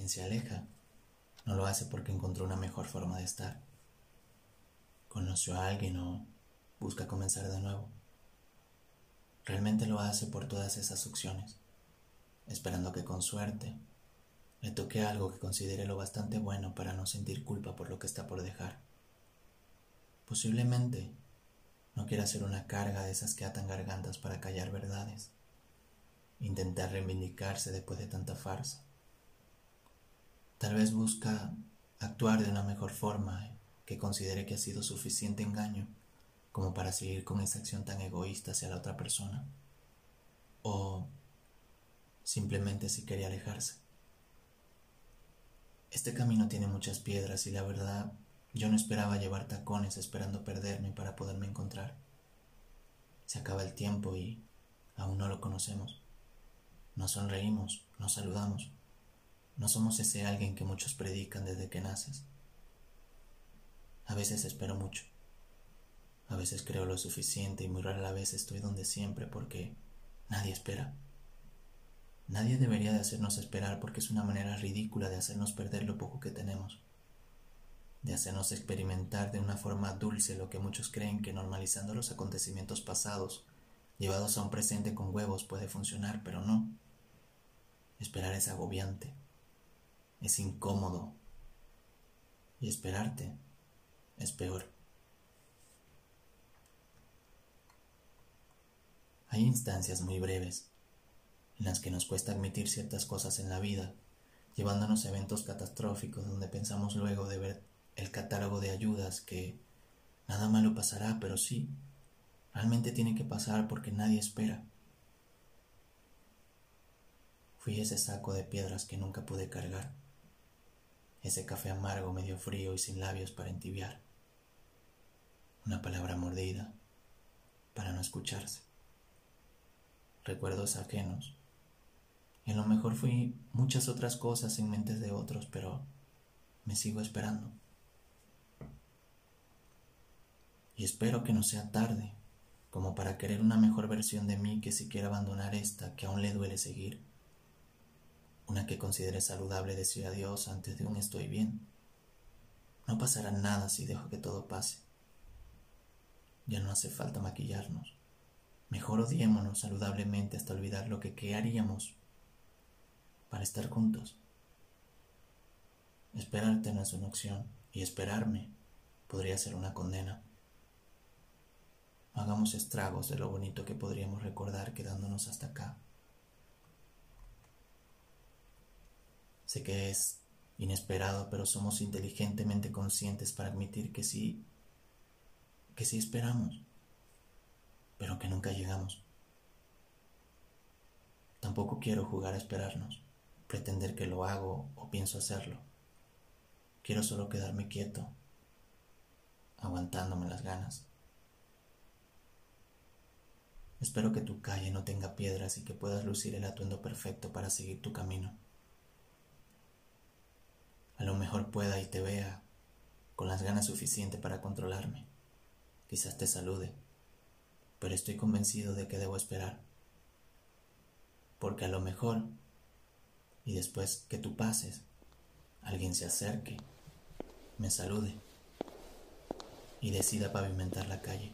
Quien se aleja no lo hace porque encontró una mejor forma de estar. Conoció a alguien o busca comenzar de nuevo. Realmente lo hace por todas esas opciones, esperando que con suerte le toque algo que considere lo bastante bueno para no sentir culpa por lo que está por dejar. Posiblemente no quiera ser una carga de esas que atan gargantas para callar verdades, intentar reivindicarse después de tanta farsa. Tal vez busca actuar de una mejor forma que considere que ha sido suficiente engaño como para seguir con esa acción tan egoísta hacia la otra persona. O simplemente si quería alejarse. Este camino tiene muchas piedras y la verdad yo no esperaba llevar tacones esperando perderme para poderme encontrar. Se acaba el tiempo y aún no lo conocemos. Nos sonreímos, nos saludamos. No somos ese alguien que muchos predican desde que naces. A veces espero mucho. A veces creo lo suficiente y muy rara vez estoy donde siempre porque nadie espera. Nadie debería de hacernos esperar porque es una manera ridícula de hacernos perder lo poco que tenemos de hacernos experimentar de una forma dulce lo que muchos creen que normalizando los acontecimientos pasados, llevados a un presente con huevos, puede funcionar, pero no. Esperar es agobiante, es incómodo, y esperarte es peor. Hay instancias muy breves en las que nos cuesta admitir ciertas cosas en la vida, llevándonos a eventos catastróficos donde pensamos luego de ver el catálogo de ayudas que nada malo pasará, pero sí, realmente tiene que pasar porque nadie espera. Fui ese saco de piedras que nunca pude cargar, ese café amargo medio frío y sin labios para entibiar, una palabra mordida para no escucharse, recuerdos ajenos, y a lo mejor fui muchas otras cosas en mentes de otros, pero me sigo esperando. y espero que no sea tarde, como para querer una mejor versión de mí que si quiere abandonar esta que aún le duele seguir, una que considere saludable decir adiós antes de un estoy bien. No pasará nada si dejo que todo pase. Ya no hace falta maquillarnos. Mejor odiémonos saludablemente hasta olvidar lo que qué haríamos para estar juntos. Esperarte no es una opción y esperarme podría ser una condena hagamos estragos de lo bonito que podríamos recordar quedándonos hasta acá. Sé que es inesperado, pero somos inteligentemente conscientes para admitir que sí, que sí esperamos, pero que nunca llegamos. Tampoco quiero jugar a esperarnos, pretender que lo hago o pienso hacerlo. Quiero solo quedarme quieto, aguantándome las ganas. Espero que tu calle no tenga piedras y que puedas lucir el atuendo perfecto para seguir tu camino. Mejor pueda y te vea con las ganas suficientes para controlarme. Quizás te salude, pero estoy convencido de que debo esperar. Porque a lo mejor, y después que tú pases, alguien se acerque, me salude y decida pavimentar la calle.